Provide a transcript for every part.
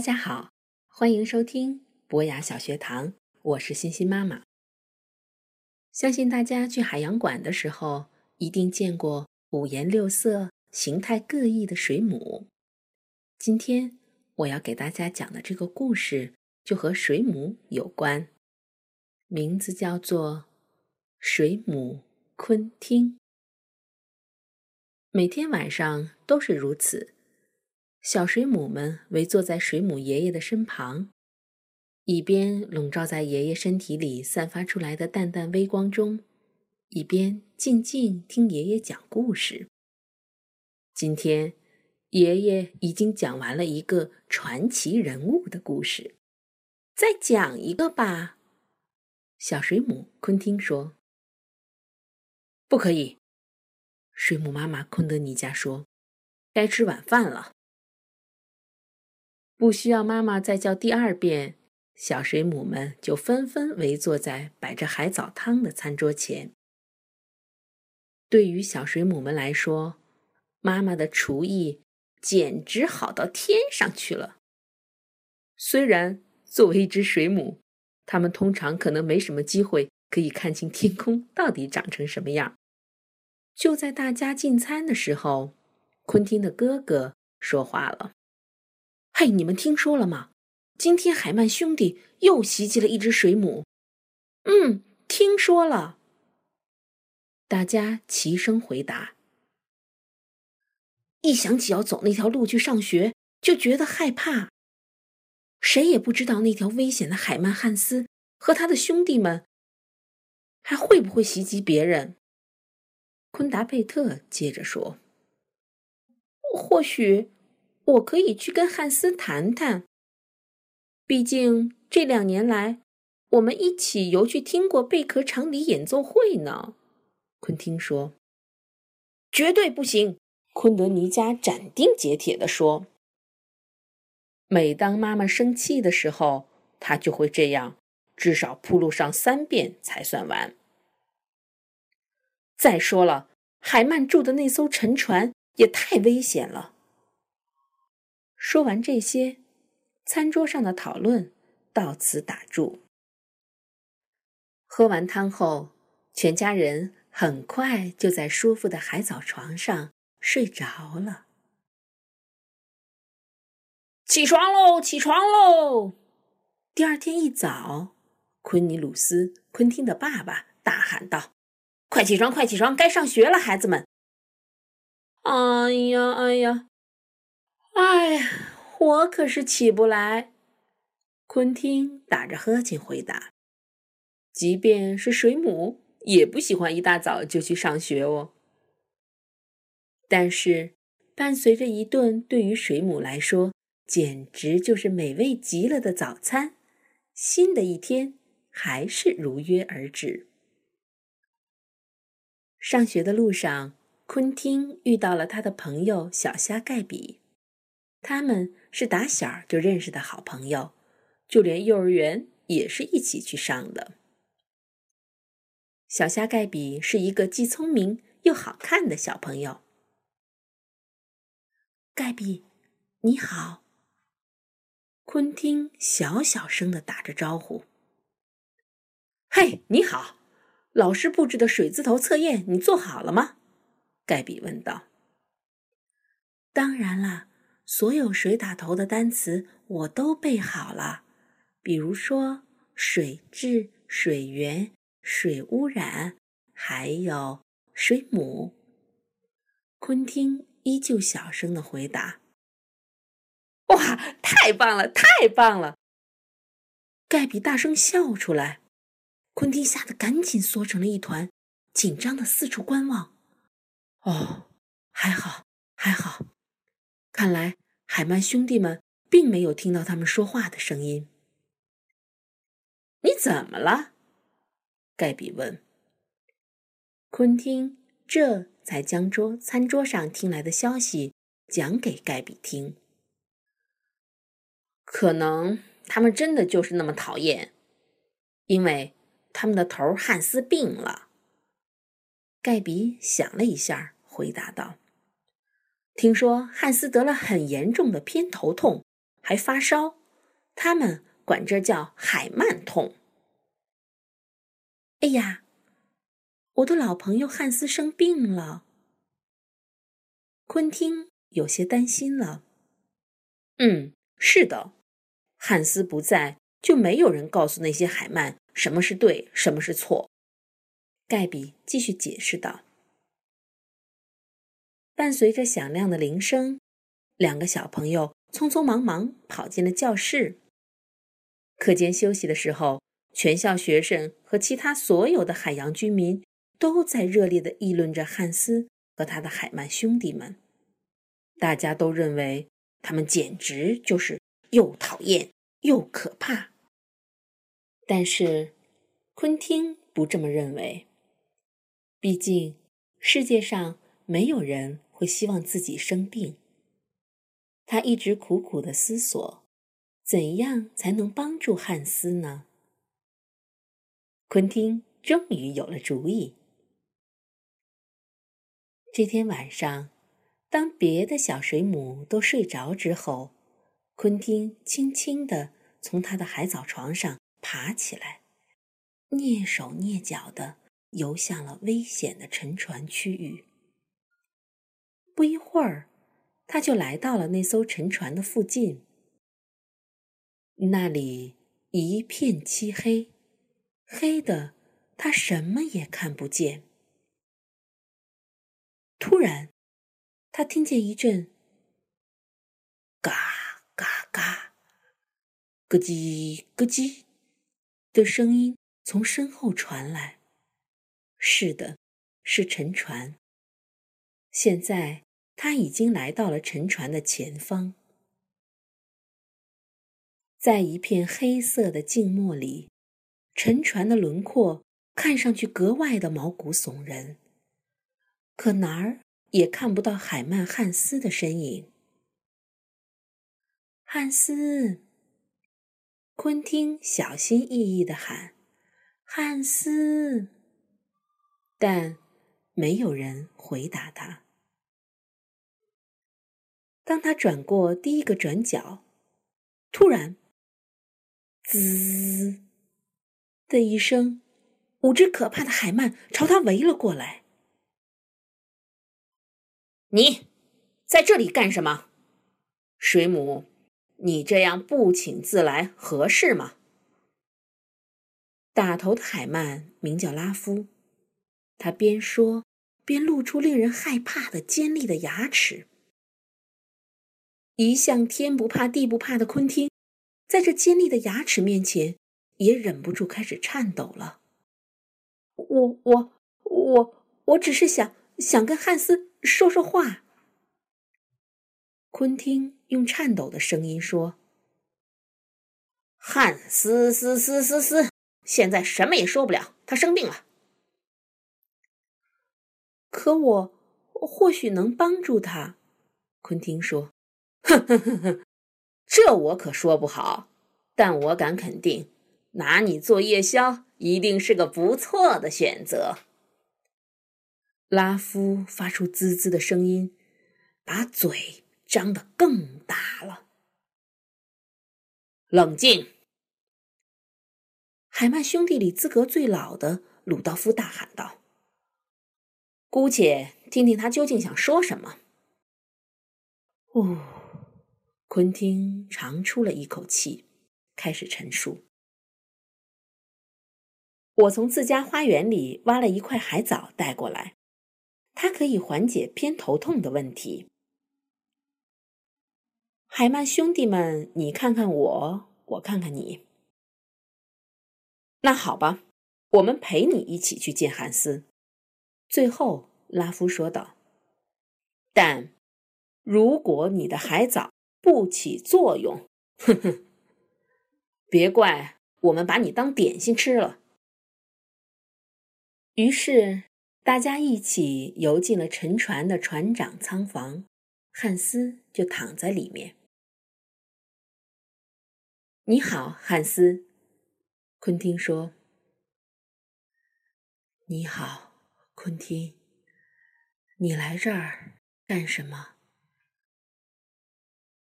大家好，欢迎收听博雅小学堂，我是欣欣妈妈。相信大家去海洋馆的时候，一定见过五颜六色、形态各异的水母。今天我要给大家讲的这个故事就和水母有关，名字叫做《水母昆汀》。每天晚上都是如此。小水母们围坐在水母爷爷的身旁，一边笼罩在爷爷身体里散发出来的淡淡微光中，一边静静听爷爷讲故事。今天，爷爷已经讲完了一个传奇人物的故事，再讲一个吧。小水母昆汀说：“不可以。”水母妈妈昆德尼加说：“该吃晚饭了。”不需要妈妈再叫第二遍，小水母们就纷纷围坐在摆着海藻汤的餐桌前。对于小水母们来说，妈妈的厨艺简直好到天上去了。虽然作为一只水母，它们通常可能没什么机会可以看清天空到底长成什么样。就在大家进餐的时候，昆汀的哥哥说话了。嘿，你们听说了吗？今天海曼兄弟又袭击了一只水母。嗯，听说了。大家齐声回答。一想起要走那条路去上学，就觉得害怕。谁也不知道那条危险的海曼汉斯和他的兄弟们还会不会袭击别人。昆达佩特接着说：“或许。”我可以去跟汉斯谈谈。毕竟这两年来，我们一起游去听过贝壳长笛演奏会呢。昆汀说：“绝对不行！”昆德尼加斩钉截铁地说：“每当妈妈生气的时候，她就会这样，至少铺路上三遍才算完。再说了，海曼住的那艘沉船也太危险了。”说完这些，餐桌上的讨论到此打住。喝完汤后，全家人很快就在舒服的海藻床上睡着了。起床喽！起床喽！第二天一早，昆尼鲁斯·昆汀的爸爸大喊道：“快起床！快起床！该上学了，孩子们！”哎呀，哎呀！哎呀，我可是起不来。昆汀打着呵欠回答：“即便是水母，也不喜欢一大早就去上学哦。”但是，伴随着一顿对于水母来说简直就是美味极了的早餐，新的一天还是如约而至。上学的路上，昆汀遇到了他的朋友小虾盖比。他们是打小就认识的好朋友，就连幼儿园也是一起去上的。小虾盖比是一个既聪明又好看的小朋友。盖比，你好。昆汀小小声的打着招呼。嘿，你好，老师布置的水字头测验你做好了吗？盖比问道。当然了。所有水打头的单词我都背好了，比如说水质、水源、水污染，还有水母。昆汀依旧小声的回答：“哇，太棒了，太棒了！”盖比大声笑出来，昆汀吓得赶紧缩成了一团，紧张的四处观望。哦，还好，还好。看来海曼兄弟们并没有听到他们说话的声音。你怎么了？盖比问。昆汀这才将桌餐桌上听来的消息讲给盖比听。可能他们真的就是那么讨厌，因为他们的头汉斯病了。盖比想了一下，回答道：“听说汉斯得了很严重的偏头痛，还发烧，他们管这叫海曼痛。”哎呀，我的老朋友汉斯生病了。昆汀有些担心了。嗯，是的。汉斯不在，就没有人告诉那些海曼什么是对，什么是错。盖比继续解释道。伴随着响亮的铃声，两个小朋友匆匆忙忙跑进了教室。课间休息的时候，全校学生和其他所有的海洋居民都在热烈地议论着汉斯和他的海曼兄弟们。大家都认为他们简直就是……又讨厌又可怕，但是昆汀不这么认为。毕竟世界上没有人会希望自己生病。他一直苦苦的思索，怎样才能帮助汉斯呢？昆汀终于有了主意。这天晚上，当别的小水母都睡着之后。昆汀轻轻地从他的海藻床上爬起来，蹑手蹑脚地游向了危险的沉船区域。不一会儿，他就来到了那艘沉船的附近。那里一片漆黑，黑的他什么也看不见。突然，他听见一阵“嘎”。嘎嘎，咯叽咯叽的声音从身后传来。是的，是沉船。现在他已经来到了沉船的前方，在一片黑色的静默里，沉船的轮廓看上去格外的毛骨悚然。可哪儿也看不到海曼汉斯的身影。汉斯，昆汀小心翼翼的喊：“汉斯！”但没有人回答他。当他转过第一个转角，突然，“滋”的一声，五只可怕的海鳗朝他围了过来。“你在这里干什么，水母？”你这样不请自来合适吗？打头的海曼名叫拉夫，他边说边露出令人害怕的尖利的牙齿。一向天不怕地不怕的昆汀，在这尖利的牙齿面前，也忍不住开始颤抖了。我我我我只是想想跟汉斯说说话。昆汀用颤抖的声音说：“汉斯斯斯斯斯，现在什么也说不了，他生病了。可我或许能帮助他。”昆汀说：“哼哼哼哼，这我可说不好，但我敢肯定，拿你做夜宵一定是个不错的选择。”拉夫发出滋滋的声音，把嘴。张得更大了。冷静！海曼兄弟里资格最老的鲁道夫大喊道：“姑且听听他究竟想说什么。”哦，昆汀长出了一口气，开始陈述：“我从自家花园里挖了一块海藻带过来，它可以缓解偏头痛的问题。”海曼兄弟们，你看看我，我看看你。那好吧，我们陪你一起去见汉斯。最后，拉夫说道：“但如果你的海藻不起作用，哼哼，别怪我们把你当点心吃了。”于是大家一起游进了沉船的船长舱房，汉斯就躺在里面。你好，汉斯，昆汀说。你好，昆汀，你来这儿干什么？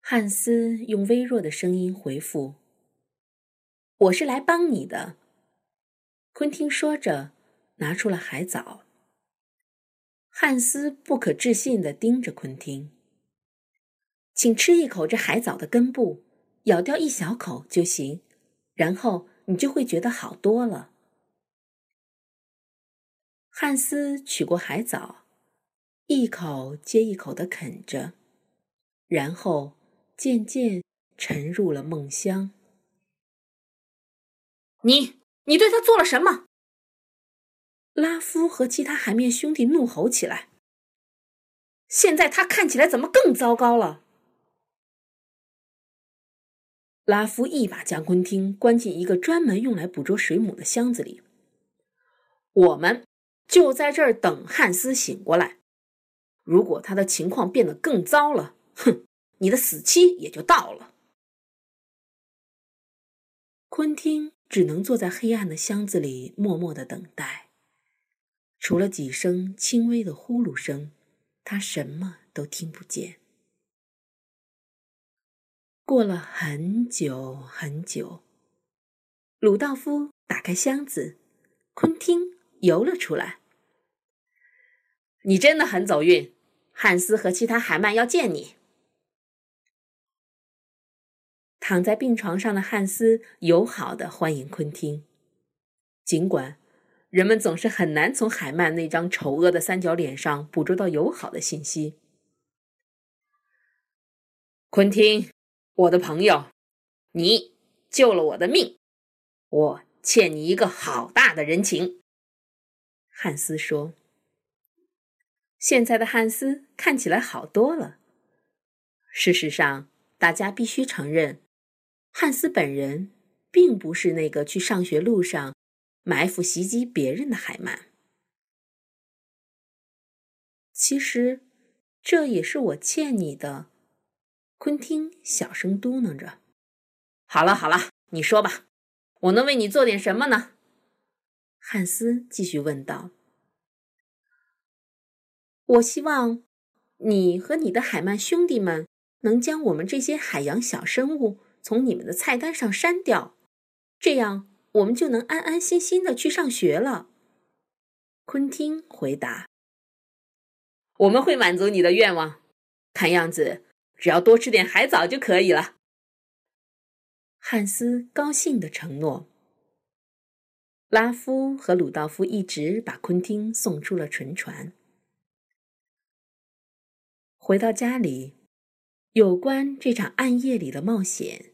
汉斯用微弱的声音回复：“我是来帮你的。”昆汀说着，拿出了海藻。汉斯不可置信地盯着昆汀：“请吃一口这海藻的根部，咬掉一小口就行，然后你就会觉得好多了。”汉斯取过海藻，一口接一口的啃着，然后渐渐沉入了梦乡。你，你对他做了什么？拉夫和其他海面兄弟怒吼起来。现在他看起来怎么更糟糕了？拉夫一把将昆汀关进一个专门用来捕捉水母的箱子里。我们。就在这儿等汉斯醒过来。如果他的情况变得更糟了，哼，你的死期也就到了。昆汀只能坐在黑暗的箱子里，默默的等待。除了几声轻微的呼噜声，他什么都听不见。过了很久很久，鲁道夫打开箱子，昆汀。游了出来。你真的很走运，汉斯和其他海曼要见你。躺在病床上的汉斯友好的欢迎昆汀，尽管人们总是很难从海曼那张丑恶的三角脸上捕捉到友好的信息。昆汀，我的朋友，你救了我的命，我欠你一个好大的人情。汉斯说：“现在的汉斯看起来好多了。事实上，大家必须承认，汉斯本人并不是那个去上学路上埋伏袭击别人的海曼。其实，这也是我欠你的。”昆汀小声嘟囔着。“好了好了，你说吧，我能为你做点什么呢？”汉斯继续问道：“我希望你和你的海曼兄弟们能将我们这些海洋小生物从你们的菜单上删掉，这样我们就能安安心心的去上学了。”昆汀回答：“我们会满足你的愿望，看样子只要多吃点海藻就可以了。”汉斯高兴的承诺。拉夫和鲁道夫一直把昆汀送出了沉船。回到家里，有关这场暗夜里的冒险，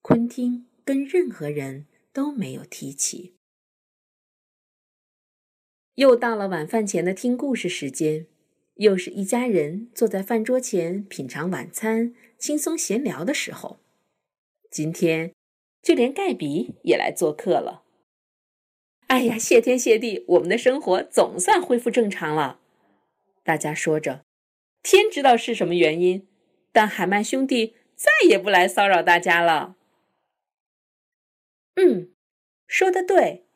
昆汀跟任何人都没有提起。又到了晚饭前的听故事时间，又是一家人坐在饭桌前品尝晚餐、轻松闲聊的时候。今天，就连盖比也来做客了。哎呀，谢天谢地，我们的生活总算恢复正常了。大家说着，天知道是什么原因，但海曼兄弟再也不来骚扰大家了。嗯，说的对，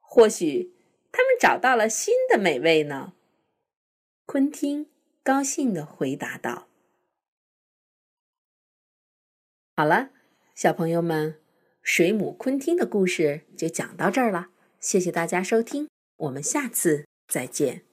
或许他们找到了新的美味呢。昆汀高兴的回答道：“好了，小朋友们，水母昆汀的故事就讲到这儿了。”谢谢大家收听，我们下次再见。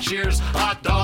cheers, hot dog.